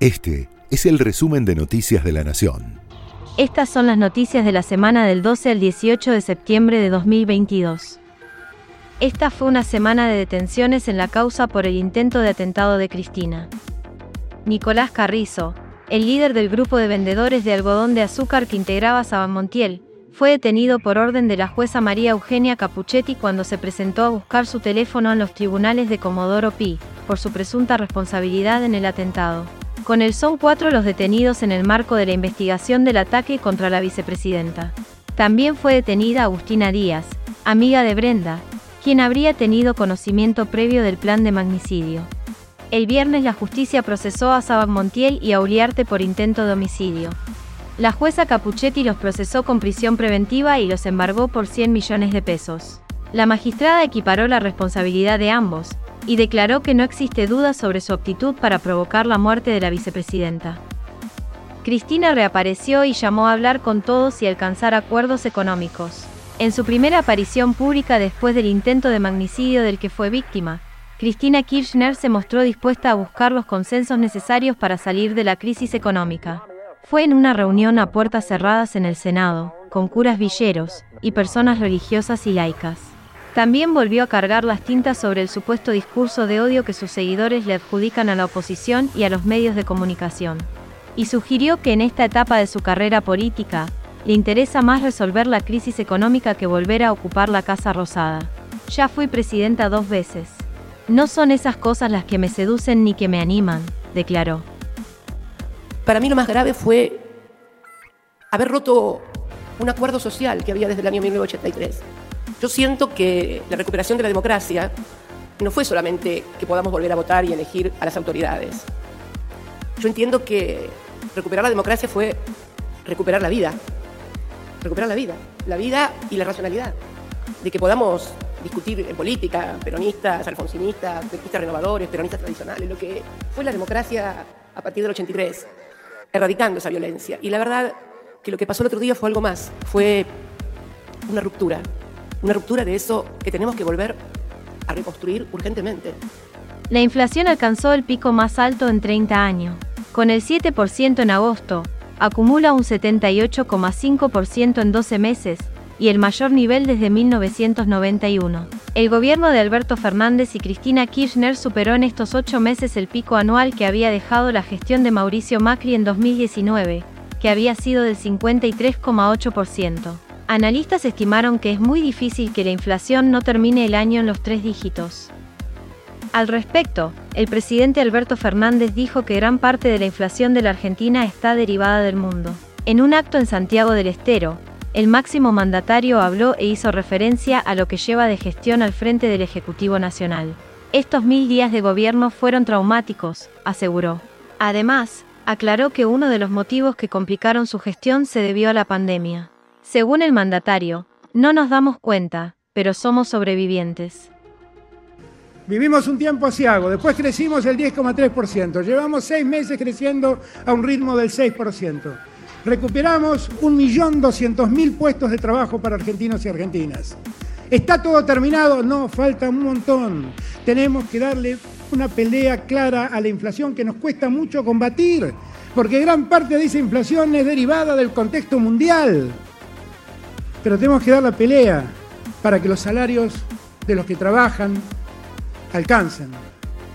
Este es el resumen de Noticias de la Nación. Estas son las noticias de la semana del 12 al 18 de septiembre de 2022. Esta fue una semana de detenciones en la causa por el intento de atentado de Cristina. Nicolás Carrizo, el líder del grupo de vendedores de algodón de azúcar que integraba Sabamontiel, fue detenido por orden de la jueza María Eugenia Capuchetti cuando se presentó a buscar su teléfono en los tribunales de Comodoro Pi, por su presunta responsabilidad en el atentado. Con él son cuatro los detenidos en el marco de la investigación del ataque contra la vicepresidenta. También fue detenida Agustina Díaz, amiga de Brenda, quien habría tenido conocimiento previo del plan de magnicidio. El viernes la justicia procesó a Saban Montiel y a Uriarte por intento de homicidio. La jueza Capuchetti los procesó con prisión preventiva y los embargó por 100 millones de pesos. La magistrada equiparó la responsabilidad de ambos, y declaró que no existe duda sobre su aptitud para provocar la muerte de la vicepresidenta. Cristina reapareció y llamó a hablar con todos y alcanzar acuerdos económicos. En su primera aparición pública después del intento de magnicidio del que fue víctima, Cristina Kirchner se mostró dispuesta a buscar los consensos necesarios para salir de la crisis económica. Fue en una reunión a puertas cerradas en el Senado, con curas villeros y personas religiosas y laicas. También volvió a cargar las tintas sobre el supuesto discurso de odio que sus seguidores le adjudican a la oposición y a los medios de comunicación. Y sugirió que en esta etapa de su carrera política, le interesa más resolver la crisis económica que volver a ocupar la Casa Rosada. Ya fui presidenta dos veces. No son esas cosas las que me seducen ni que me animan, declaró. Para mí lo más grave fue haber roto un acuerdo social que había desde el año 1983 yo siento que la recuperación de la democracia no fue solamente que podamos volver a votar y elegir a las autoridades. Yo entiendo que recuperar la democracia fue recuperar la vida, recuperar la vida, la vida y la racionalidad, de que podamos discutir en política, peronistas, alfonsinistas, peronistas renovadores, peronistas tradicionales, lo que fue la democracia a partir del 83, erradicando esa violencia. Y la verdad que lo que pasó el otro día fue algo más, fue una ruptura, una ruptura de eso que tenemos que volver a reconstruir urgentemente. La inflación alcanzó el pico más alto en 30 años. Con el 7% en agosto, acumula un 78,5% en 12 meses, y el mayor nivel desde 1991. El gobierno de Alberto Fernández y Cristina Kirchner superó en estos ocho meses el pico anual que había dejado la gestión de Mauricio Macri en 2019, que había sido del 53,8%. Analistas estimaron que es muy difícil que la inflación no termine el año en los tres dígitos. Al respecto, el presidente Alberto Fernández dijo que gran parte de la inflación de la Argentina está derivada del mundo. En un acto en Santiago del Estero, el máximo mandatario habló e hizo referencia a lo que lleva de gestión al frente del Ejecutivo Nacional. Estos mil días de gobierno fueron traumáticos, aseguró. Además, aclaró que uno de los motivos que complicaron su gestión se debió a la pandemia. Según el mandatario, no nos damos cuenta, pero somos sobrevivientes. Vivimos un tiempo asiago, después crecimos el 10,3%, llevamos seis meses creciendo a un ritmo del 6%. Recuperamos 1.200.000 puestos de trabajo para argentinos y argentinas. ¿Está todo terminado? No, falta un montón. Tenemos que darle una pelea clara a la inflación que nos cuesta mucho combatir, porque gran parte de esa inflación es derivada del contexto mundial. Pero tenemos que dar la pelea para que los salarios de los que trabajan alcancen.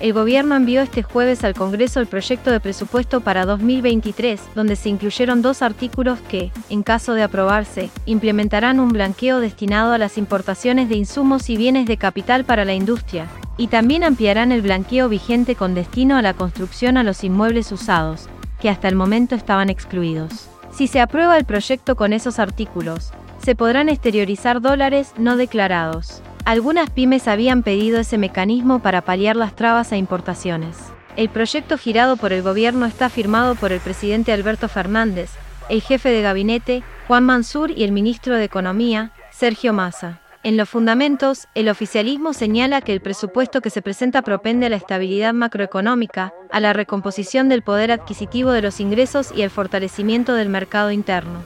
El gobierno envió este jueves al Congreso el proyecto de presupuesto para 2023, donde se incluyeron dos artículos que, en caso de aprobarse, implementarán un blanqueo destinado a las importaciones de insumos y bienes de capital para la industria, y también ampliarán el blanqueo vigente con destino a la construcción a los inmuebles usados, que hasta el momento estaban excluidos. Si se aprueba el proyecto con esos artículos, se podrán exteriorizar dólares no declarados. Algunas pymes habían pedido ese mecanismo para paliar las trabas a importaciones. El proyecto girado por el gobierno está firmado por el presidente Alberto Fernández, el jefe de gabinete, Juan Mansur, y el ministro de Economía, Sergio Massa. En los fundamentos, el oficialismo señala que el presupuesto que se presenta propende a la estabilidad macroeconómica, a la recomposición del poder adquisitivo de los ingresos y el fortalecimiento del mercado interno.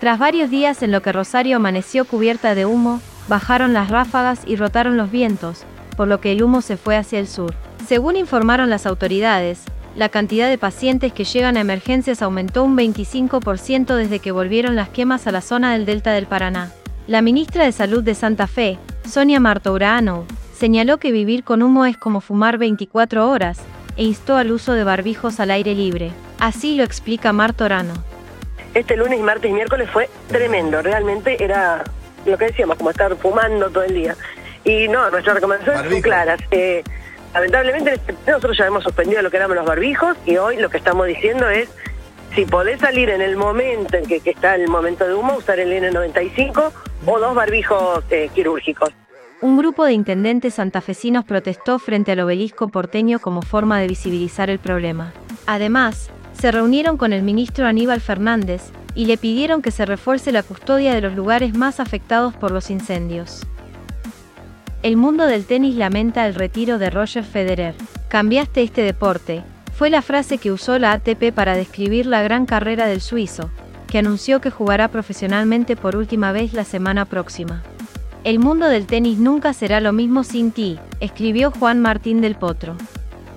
Tras varios días en lo que Rosario amaneció cubierta de humo, bajaron las ráfagas y rotaron los vientos, por lo que el humo se fue hacia el sur. Según informaron las autoridades, la cantidad de pacientes que llegan a emergencias aumentó un 25% desde que volvieron las quemas a la zona del delta del Paraná. La ministra de Salud de Santa Fe, Sonia Martourano, señaló que vivir con humo es como fumar 24 horas e instó al uso de barbijos al aire libre. Así lo explica Martorano. Este lunes, martes y miércoles fue tremendo, realmente era lo que decíamos, como estar fumando todo el día. Y no, nuestras recomendaciones son claras. Eh, lamentablemente nosotros ya hemos suspendido lo que eran los barbijos y hoy lo que estamos diciendo es si podés salir en el momento en que, está el momento de humo, usar el N95 o dos barbijos eh, quirúrgicos. Un grupo de intendentes santafesinos protestó frente al obelisco porteño como forma de visibilizar el problema. Además, se reunieron con el ministro Aníbal Fernández y le pidieron que se refuerce la custodia de los lugares más afectados por los incendios. El mundo del tenis lamenta el retiro de Roger Federer. Cambiaste este deporte, fue la frase que usó la ATP para describir la gran carrera del suizo, que anunció que jugará profesionalmente por última vez la semana próxima. El mundo del tenis nunca será lo mismo sin ti, escribió Juan Martín del Potro.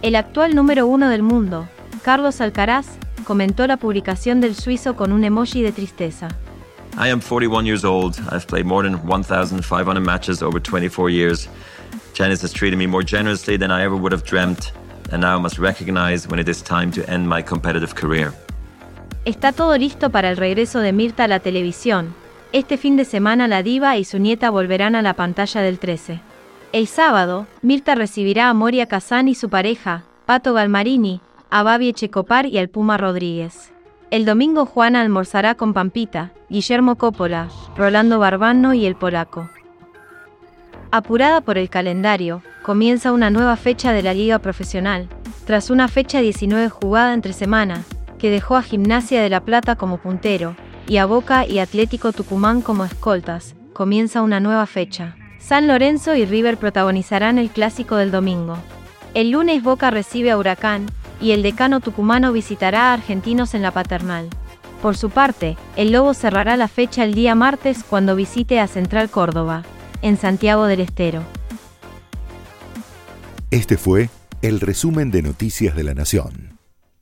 El actual número uno del mundo, Carlos Alcaraz, comentó la publicación del suizo con un emoji de tristeza. I am 41 years old. I've played more than 1,500 matches over 24 years. Janice has treated me more generously than I ever would have dreamt, and now I must recognize when it is time to end my competitive career. Está todo listo para el regreso de Mirta a la televisión. Este fin de semana la diva y su nieta volverán a la pantalla del 13. El sábado, Mirta recibirá a Moria Kazan y su pareja, Pato Galmarini, a Babi Echecopar y al Puma Rodríguez. El domingo Juana almorzará con Pampita, Guillermo Coppola, Rolando Barbano y el polaco. Apurada por el calendario, comienza una nueva fecha de la liga profesional, tras una fecha 19 jugada entre semana, que dejó a Gimnasia de la Plata como puntero, y a Boca y Atlético Tucumán como escoltas, comienza una nueva fecha. San Lorenzo y River protagonizarán el clásico del domingo. El lunes Boca recibe a Huracán, y el decano tucumano visitará a argentinos en la paternal. Por su parte, el Lobo cerrará la fecha el día martes cuando visite a Central Córdoba, en Santiago del Estero. Este fue el resumen de Noticias de la Nación.